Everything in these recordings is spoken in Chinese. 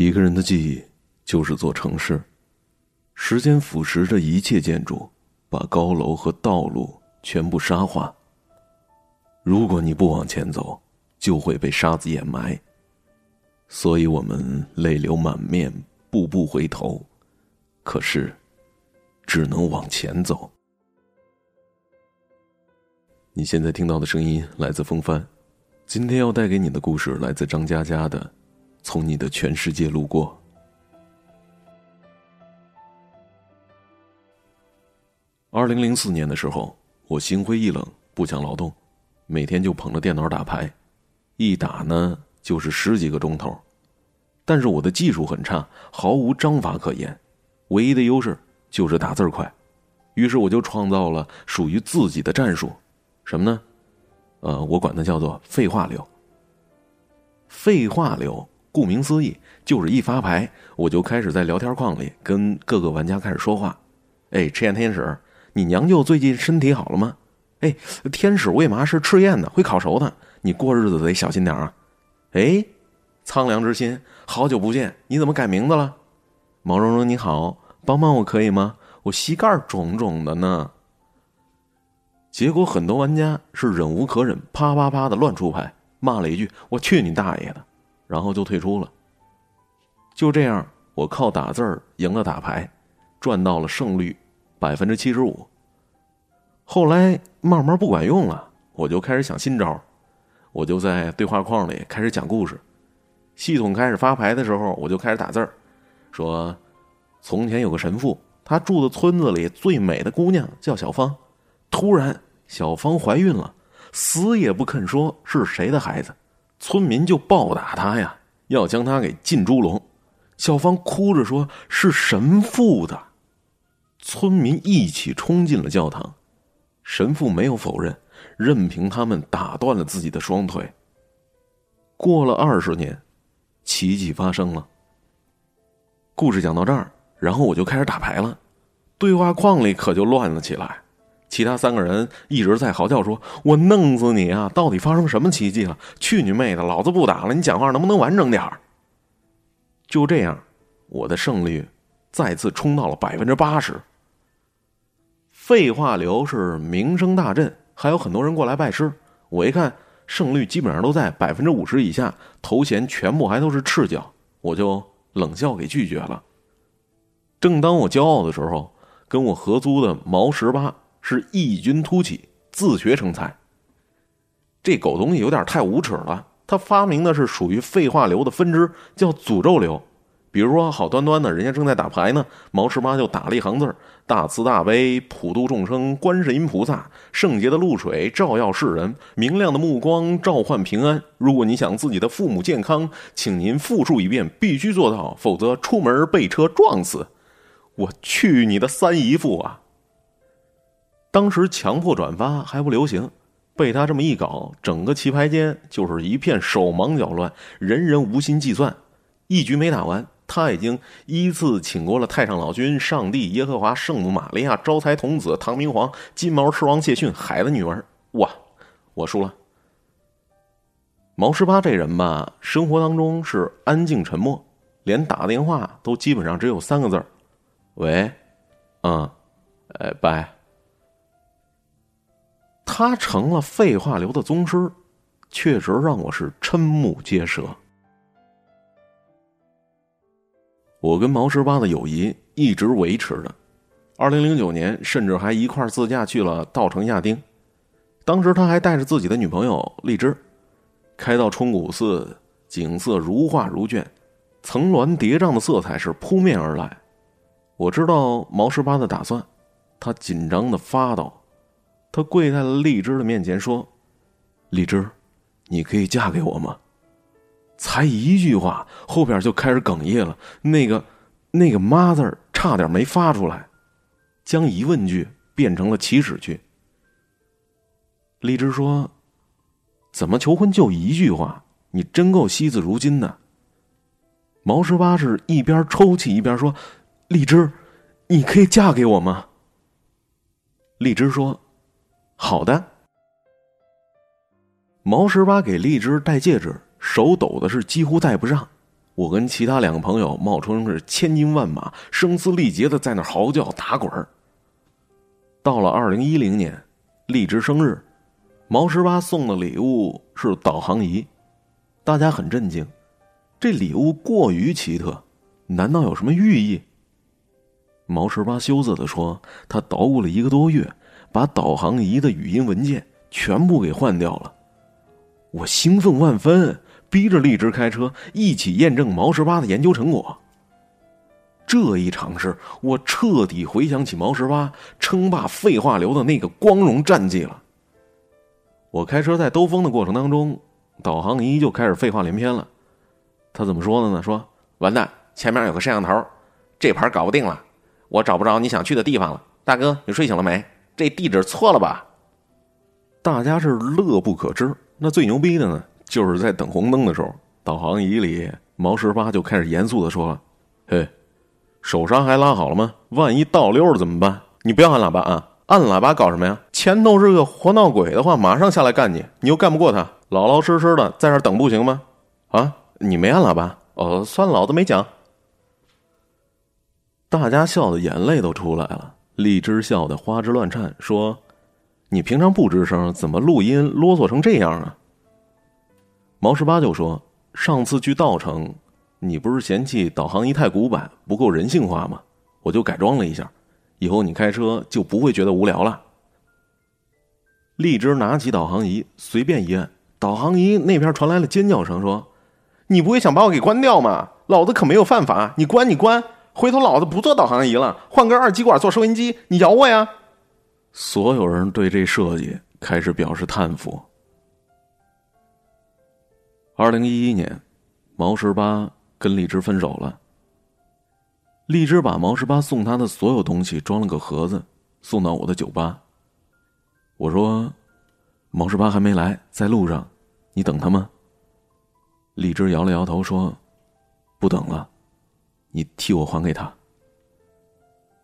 一个人的记忆就是座城市，时间腐蚀着一切建筑，把高楼和道路全部沙化。如果你不往前走，就会被沙子掩埋。所以我们泪流满面，步步回头，可是，只能往前走。你现在听到的声音来自风帆，今天要带给你的故事来自张嘉佳的《从你的全世界路过》。二零零四年的时候，我心灰意冷，不想劳动，每天就捧着电脑打牌，一打呢。就是十几个钟头，但是我的技术很差，毫无章法可言，唯一的优势就是打字快。于是我就创造了属于自己的战术，什么呢？呃，我管它叫做废话流。废话流，顾名思义，就是一发牌，我就开始在聊天框里跟各个玩家开始说话。哎，赤焰天使，你娘舅最近身体好了吗？哎，天使为嘛是赤焰的？会烤熟的，你过日子得小心点啊。哎，苍凉之心，好久不见，你怎么改名字了？毛茸茸你好，帮帮我可以吗？我膝盖肿肿的呢。结果很多玩家是忍无可忍，啪啪啪的乱出牌，骂了一句“我去你大爷的”，然后就退出了。就这样，我靠打字儿赢了打牌，赚到了胜率百分之七十五。后来慢慢不管用了，我就开始想新招。我就在对话框里开始讲故事，系统开始发牌的时候，我就开始打字儿，说：“从前有个神父，他住的村子里最美的姑娘叫小芳，突然小芳怀孕了，死也不肯说是谁的孩子，村民就暴打他呀，要将他给进猪笼。小芳哭着说是神父的，村民一起冲进了教堂，神父没有否认。”任凭他们打断了自己的双腿。过了二十年，奇迹发生了。故事讲到这儿，然后我就开始打牌了，对话框里可就乱了起来。其他三个人一直在嚎叫说：“我弄死你啊！到底发生什么奇迹了？去你妹的！老子不打了！你讲话能不能完整点？”就这样，我的胜率再次冲到了百分之八十。废话流是名声大振。还有很多人过来拜师，我一看胜率基本上都在百分之五十以下，头衔全部还都是赤脚，我就冷笑给拒绝了。正当我骄傲的时候，跟我合租的毛十八是异军突起，自学成才。这狗东西有点太无耻了，他发明的是属于废话流的分支，叫诅咒流。比如说，好端端的，人家正在打牌呢，毛十八就打了一行字大慈大悲，普度众生，观世音菩萨，圣洁的露水照耀世人，明亮的目光召唤平安。如果你想自己的父母健康，请您复述一遍，必须做到，否则出门被车撞死。我去你的三姨夫啊！当时强迫转发还不流行，被他这么一搞，整个棋牌间就是一片手忙脚乱，人人无心计算，一局没打完。他已经依次请过了太上老君、上帝、耶和华、圣母玛利亚、招财童子、唐明皇、金毛狮王谢逊、海的女儿。哇，我输了。毛十八这人吧，生活当中是安静沉默，连打电话都基本上只有三个字儿：“喂，嗯，哎，拜。”他成了废话流的宗师，确实让我是瞠目结舌。我跟毛十八的友谊一直维持着，二零零九年甚至还一块自驾去了稻城亚丁，当时他还带着自己的女朋友荔枝，开到冲古寺，景色如画如卷，层峦叠嶂的色彩是扑面而来。我知道毛十八的打算，他紧张的发抖，他跪在了荔枝的面前说：“荔枝，你可以嫁给我吗？”才一句话，后边就开始哽咽了。那个，那个“妈”字差点没发出来，将疑问句变成了祈使句。荔枝说：“怎么求婚就一句话？你真够惜字如金的。”毛十八是一边抽泣一边说：“荔枝，你可以嫁给我吗？”荔枝说：“好的。”毛十八给荔枝戴戒指。手抖的是几乎戴不上，我跟其他两个朋友冒充是千军万马，声嘶力竭的在那嚎叫打滚到了二零一零年，荔枝生日，毛十八送的礼物是导航仪，大家很震惊，这礼物过于奇特，难道有什么寓意？毛十八羞涩的说：“他捣鼓了一个多月，把导航仪的语音文件全部给换掉了。”我兴奋万分。逼着荔枝开车一起验证毛十八的研究成果。这一尝试，我彻底回想起毛十八称霸废话流的那个光荣战绩了。我开车在兜风的过程当中，导航仪就开始废话连篇了。他怎么说的呢？说完蛋，前面有个摄像头，这盘搞不定了，我找不着你想去的地方了。大哥，你睡醒了没？这地址错了吧？大家是乐不可支。那最牛逼的呢？就是在等红灯的时候，导航仪里毛十八就开始严肃的说了：“嘿，手刹还拉好了吗？万一倒溜了怎么办？你不要按喇叭啊！按喇叭搞什么呀？前头是个活闹鬼的话，马上下来干你！你又干不过他，老老实实的在这等不行吗？啊，你没按喇叭？哦，算老子没讲。”大家笑的眼泪都出来了，荔枝笑的花枝乱颤，说：“你平常不吱声，怎么录音啰嗦成这样啊？”毛十八就说：“上次去稻城，你不是嫌弃导航仪太古板，不够人性化吗？我就改装了一下，以后你开车就不会觉得无聊了。”荔枝拿起导航仪，随便一按，导航仪那边传来了尖叫声，说：“你不会想把我给关掉吗？老子可没有犯法，你关你关，回头老子不做导航仪了，换根二极管做收音机，你咬我呀！”所有人对这设计开始表示叹服。二零一一年，毛十八跟荔枝分手了。荔枝把毛十八送他的所有东西装了个盒子，送到我的酒吧。我说：“毛十八还没来，在路上，你等他吗？”荔枝摇了摇头说：“不等了，你替我还给他。”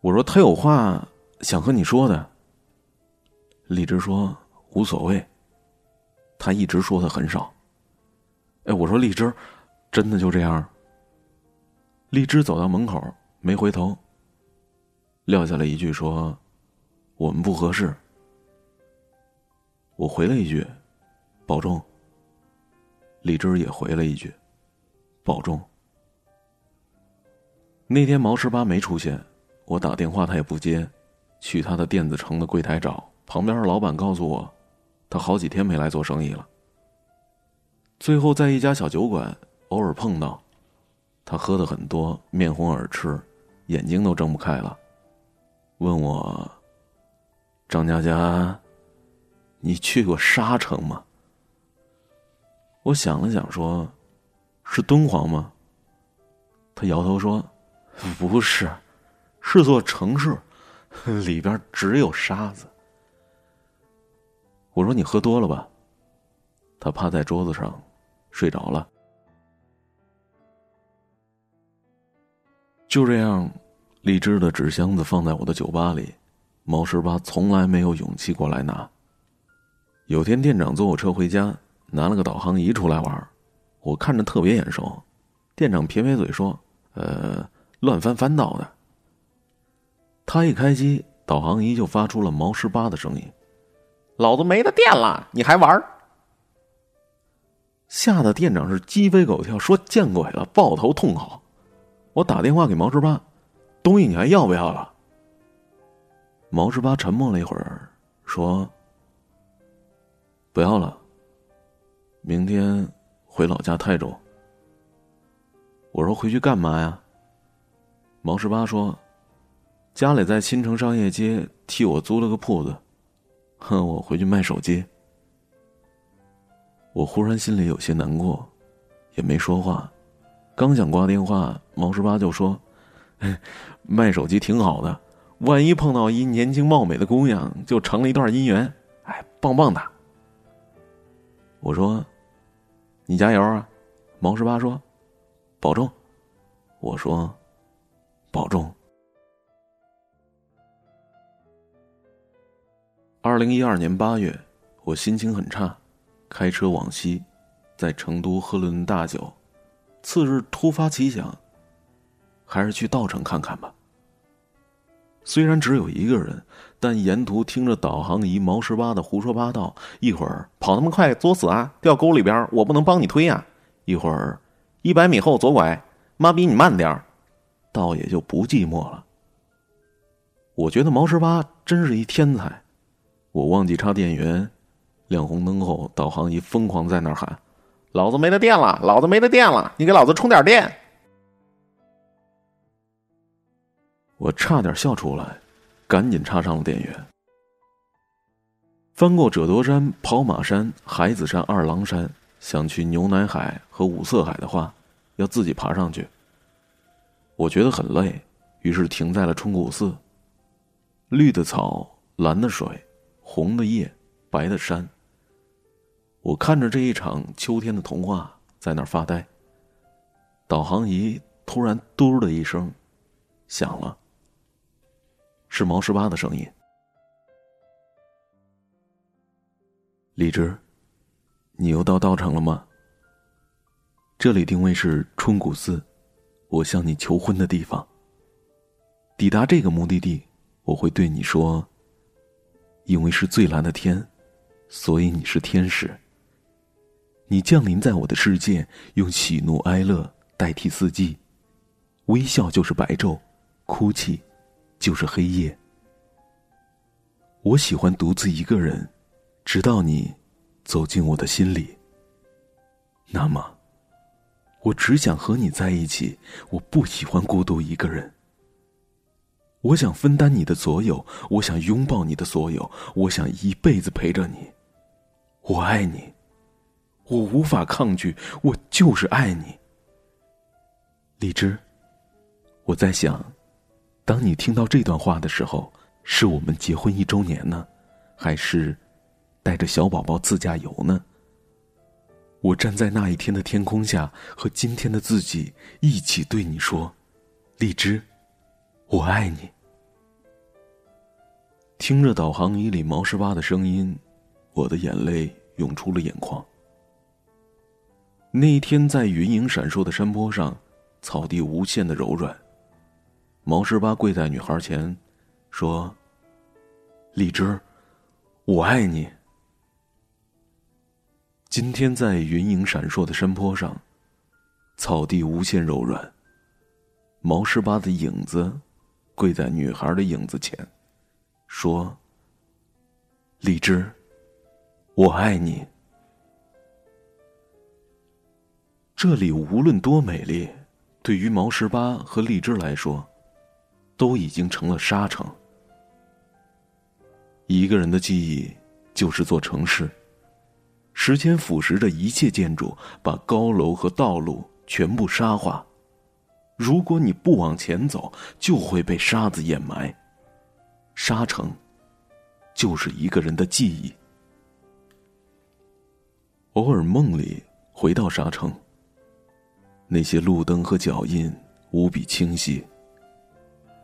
我说：“他有话想和你说的。”荔枝说：“无所谓，他一直说的很少。”哎，我说荔枝，真的就这样？荔枝走到门口，没回头，撂下了一句说：“我们不合适。”我回了一句：“保重。”荔枝也回了一句：“保重。”那天毛十八没出现，我打电话他也不接，去他的电子城的柜台找，旁边的老板告诉我，他好几天没来做生意了。最后，在一家小酒馆偶尔碰到，他喝的很多，面红耳赤，眼睛都睁不开了，问我：“张佳佳，你去过沙城吗？”我想了想，说：“是敦煌吗？”他摇头说：“不是，是座城市，里边只有沙子。”我说：“你喝多了吧？”他趴在桌子上。睡着了，就这样，荔枝的纸箱子放在我的酒吧里，毛十八从来没有勇气过来拿。有天店长坐我车回家，拿了个导航仪出来玩，我看着特别眼熟。店长撇撇嘴说：“呃，乱翻翻到的。”他一开机，导航仪就发出了毛十八的声音：“老子没了电了，你还玩？”吓得店长是鸡飞狗跳，说见鬼了，抱头痛嚎。我打电话给毛十八，东西你还要不要了？毛十八沉默了一会儿，说：“不要了，明天回老家泰州。”我说：“回去干嘛呀？”毛十八说：“家里在新城商业街替我租了个铺子，哼，我回去卖手机。”我忽然心里有些难过，也没说话。刚想挂电话，毛十八就说：“卖手机挺好的，万一碰到一年轻貌美的姑娘，就成了一段姻缘。哎，棒棒的。”我说：“你加油啊！”毛十八说：“保重。”我说：“保重。”二零一二年八月，我心情很差。开车往西，在成都喝了顿大酒，次日突发奇想，还是去道城看看吧。虽然只有一个人，但沿途听着导航仪毛十八的胡说八道，一会儿跑那么快作死啊，掉沟里边我不能帮你推呀；一会儿一百米后左拐，妈比你慢点儿，倒也就不寂寞了。我觉得毛十八真是一天才。我忘记插电源，亮红灯后，导航仪疯狂在那儿喊：“老子没了电了，老子没了电了，你给老子充点电！”我差点笑出来，赶紧插上了电源。翻过折多山、跑马山、海子山、二郎山，想去牛奶海和五色海的话，要自己爬上去。我觉得很累，于是停在了冲古寺。绿的草，蓝的水，红的叶，白的山。我看着这一场秋天的童话，在那儿发呆。导航仪突然“嘟”的一声，响了。是毛十八的声音。李直，你又到道场了吗？这里定位是春谷寺，我向你求婚的地方。抵达这个目的地。我会对你说：“因为是最蓝的天，所以你是天使。你降临在我的世界，用喜怒哀乐代替四季，微笑就是白昼，哭泣就是黑夜。我喜欢独自一个人，直到你走进我的心里。那么，我只想和你在一起，我不喜欢孤独一个人。”我想分担你的所有，我想拥抱你的所有，我想一辈子陪着你。我爱你，我无法抗拒，我就是爱你。荔枝，我在想，当你听到这段话的时候，是我们结婚一周年呢，还是带着小宝宝自驾游呢？我站在那一天的天空下，和今天的自己一起对你说：“荔枝。”我爱你。听着导航仪里毛十八的声音，我的眼泪涌出了眼眶。那一天，在云影闪烁的山坡上，草地无限的柔软。毛十八跪在女孩前，说：“荔枝，我爱你。”今天，在云影闪烁的山坡上，草地无限柔软。毛十八的影子。跪在女孩的影子前，说：“荔枝，我爱你。”这里无论多美丽，对于毛十八和荔枝来说，都已经成了沙城。一个人的记忆就是座城市，时间腐蚀着一切建筑，把高楼和道路全部沙化。如果你不往前走，就会被沙子掩埋。沙城，就是一个人的记忆。偶尔梦里回到沙城，那些路灯和脚印无比清晰，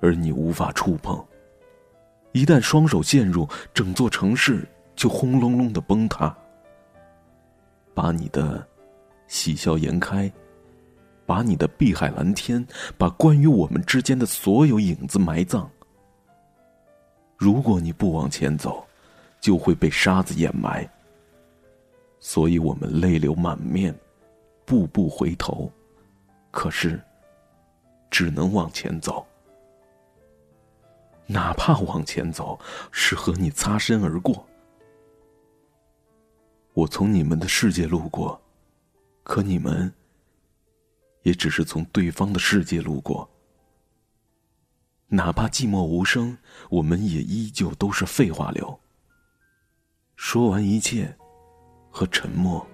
而你无法触碰。一旦双手陷入，整座城市就轰隆隆的崩塌，把你的喜笑颜开。把你的碧海蓝天，把关于我们之间的所有影子埋葬。如果你不往前走，就会被沙子掩埋。所以我们泪流满面，步步回头，可是只能往前走。哪怕往前走是和你擦身而过。我从你们的世界路过，可你们。也只是从对方的世界路过，哪怕寂寞无声，我们也依旧都是废话流。说完一切，和沉默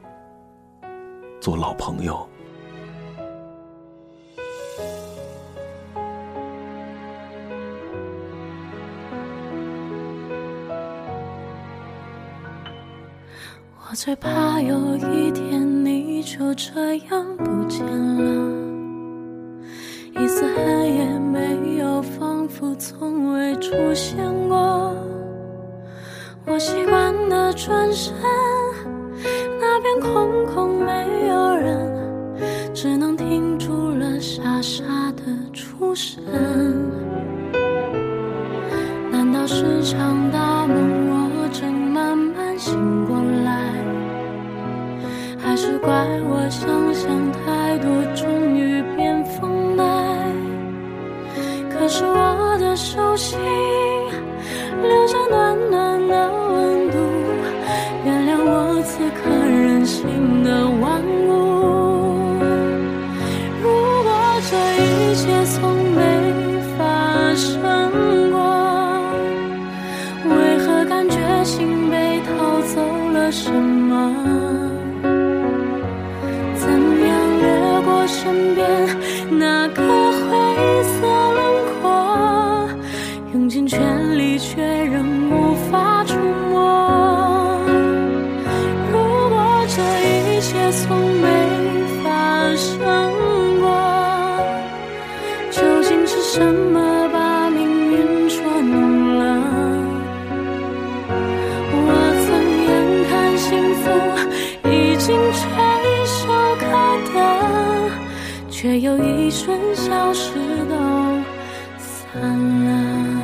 做老朋友。我最怕有一天你就这样不见了。一丝痕也没有仿佛从未出现过我习惯的转身那边空空没有人只能停住了傻傻的出神。难道是长大怪我想象太多，终于变疯来。可是我的手心留下暖暖的温度，原谅我此刻任性的顽固。如果这一切从没发生过，为何感觉心被偷走了什么？身边那个消失都灿烂。